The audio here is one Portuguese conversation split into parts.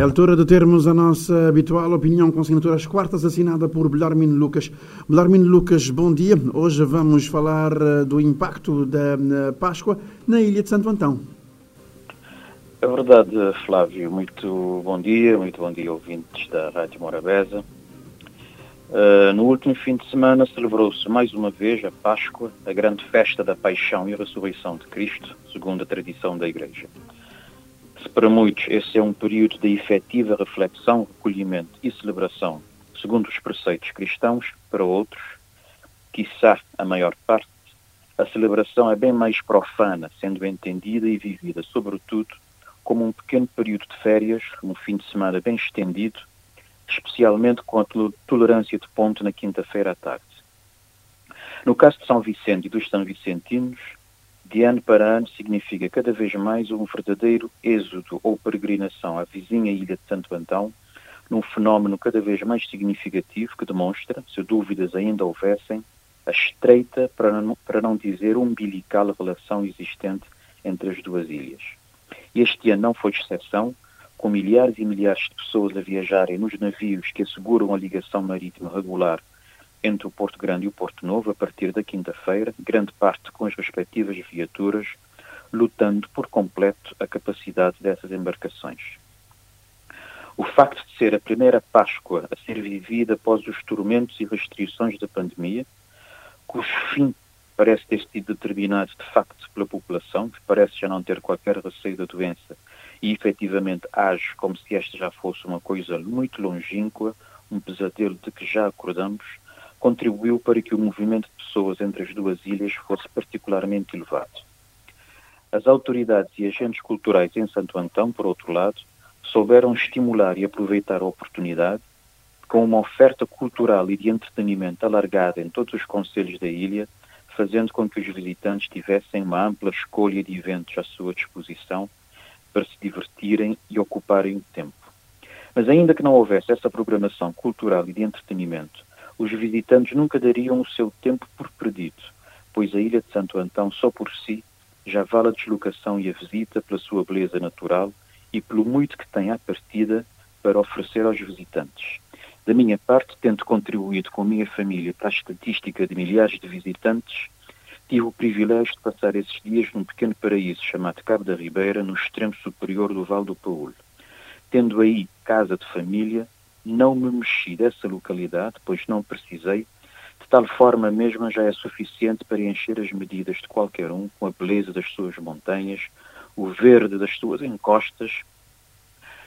É altura de termos a nossa habitual opinião com assinaturas quartas assinada por Belarmino Lucas. Belarmino Lucas, bom dia. Hoje vamos falar eh, do impacto da Páscoa na ilha de Santo Antão. É verdade, Flávio. Muito bom dia, muito bom dia, ouvintes da Rádio Morabeza. Uh, no último fim de semana celebrou-se mais uma vez a Páscoa, a grande festa da paixão e ressurreição de Cristo, segundo a tradição da Igreja. Se para muitos esse é um período de efetiva reflexão, recolhimento e celebração, segundo os preceitos cristãos, para outros, quiçá a maior parte, a celebração é bem mais profana, sendo entendida e vivida, sobretudo, como um pequeno período de férias, um fim de semana bem estendido, especialmente com a tolerância de ponto na quinta-feira à tarde. No caso de São Vicente e dos São Vicentinos, de ano para ano significa cada vez mais um verdadeiro êxodo ou peregrinação à vizinha ilha de Santo Antão, num fenómeno cada vez mais significativo que demonstra, se dúvidas ainda houvessem, a estreita, para não, para não dizer umbilical relação existente entre as duas ilhas. Este ano não foi exceção, com milhares e milhares de pessoas a viajarem nos navios que asseguram a ligação marítima regular entre o Porto Grande e o Porto Novo a partir da quinta-feira, grande parte com as respectivas viaturas, lutando por completo a capacidade dessas embarcações. O facto de ser a primeira Páscoa a ser vivida após os tormentos e restrições da pandemia, cujo fim parece ter sido determinado de facto pela população, que parece já não ter qualquer receio da doença e efetivamente age como se esta já fosse uma coisa muito longínqua, um pesadelo de que já acordamos, contribuiu para que o movimento de pessoas entre as duas ilhas fosse particularmente elevado. As autoridades e agentes culturais em Santo Antão, por outro lado, souberam estimular e aproveitar a oportunidade com uma oferta cultural e de entretenimento alargada em todos os conselhos da ilha, fazendo com que os visitantes tivessem uma ampla escolha de eventos à sua disposição para se divertirem e ocuparem o tempo. Mas ainda que não houvesse essa programação cultural e de entretenimento, os visitantes nunca dariam o seu tempo por perdido, pois a ilha de Santo Antão só por si já vale a deslocação e a visita pela sua beleza natural e pelo muito que tem à partida para oferecer aos visitantes. Da minha parte, tendo contribuído com a minha família para a estatística de milhares de visitantes, tive o privilégio de passar esses dias num pequeno paraíso chamado Cabo da Ribeira, no extremo superior do Vale do Paúlho. Tendo aí casa de família, não me mexi dessa localidade, pois não precisei, de tal forma a mesma já é suficiente para encher as medidas de qualquer um com a beleza das suas montanhas, o verde das suas encostas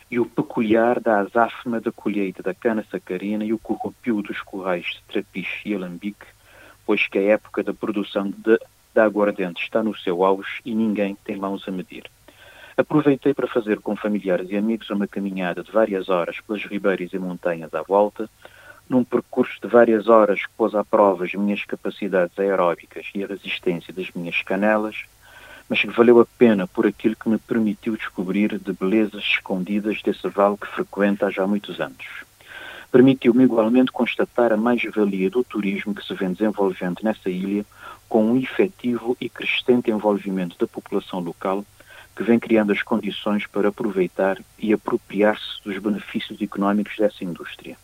e o peculiar da azáfama da colheita da cana sacarina e o corrupio dos corrais de trapiche e alambique, pois que a época da produção de, de aguardente está no seu auge e ninguém tem mãos a medir. Aproveitei para fazer com familiares e amigos uma caminhada de várias horas pelas ribeiras e montanhas à volta, num percurso de várias horas que pôs à prova as minhas capacidades aeróbicas e a resistência das minhas canelas, mas que valeu a pena por aquilo que me permitiu descobrir de belezas escondidas desse vale que frequenta há já muitos anos. Permitiu-me igualmente constatar a mais-valia do turismo que se vem desenvolvendo nessa ilha, com um efetivo e crescente envolvimento da população local, que vem criando as condições para aproveitar e apropriar-se dos benefícios económicos dessa indústria.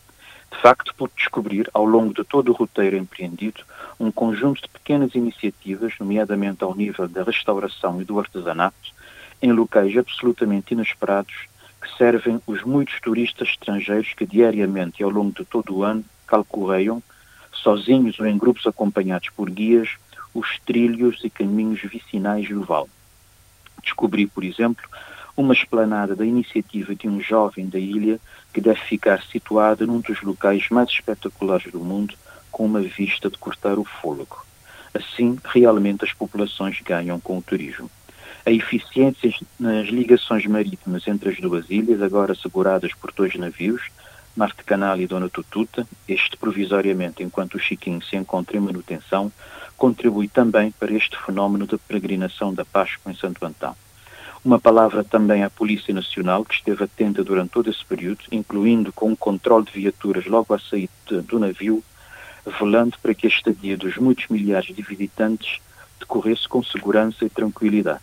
De facto, pude descobrir, ao longo de todo o roteiro empreendido, um conjunto de pequenas iniciativas, nomeadamente ao nível da restauração e do artesanato, em locais absolutamente inesperados que servem os muitos turistas estrangeiros que diariamente e ao longo de todo o ano calculeiam, sozinhos ou em grupos acompanhados por guias, os trilhos e caminhos vicinais do vale. Descobri, por exemplo, uma esplanada da iniciativa de um jovem da ilha que deve ficar situada num dos locais mais espetaculares do mundo, com uma vista de cortar o fôlego. Assim, realmente as populações ganham com o turismo. A eficiência nas ligações marítimas entre as duas ilhas, agora asseguradas por dois navios, Marte Canal e Dona Tututa, este provisoriamente enquanto o Chiquinho se encontra em manutenção, contribui também para este fenómeno de peregrinação da Páscoa em Santo Antão. Uma palavra também à Polícia Nacional, que esteve atenta durante todo esse período, incluindo com o controle de viaturas logo à saída do navio, velando para que a estadia dos muitos milhares de visitantes decorresse com segurança e tranquilidade.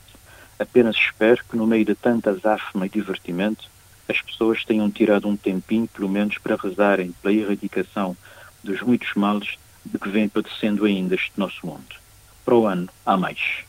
Apenas espero que, no meio de tanta azáfama e divertimento, as pessoas tenham tirado um tempinho, pelo menos, para rezarem pela erradicação dos muitos males de que vem padecendo ainda este nosso mundo. Para o ano, há mais.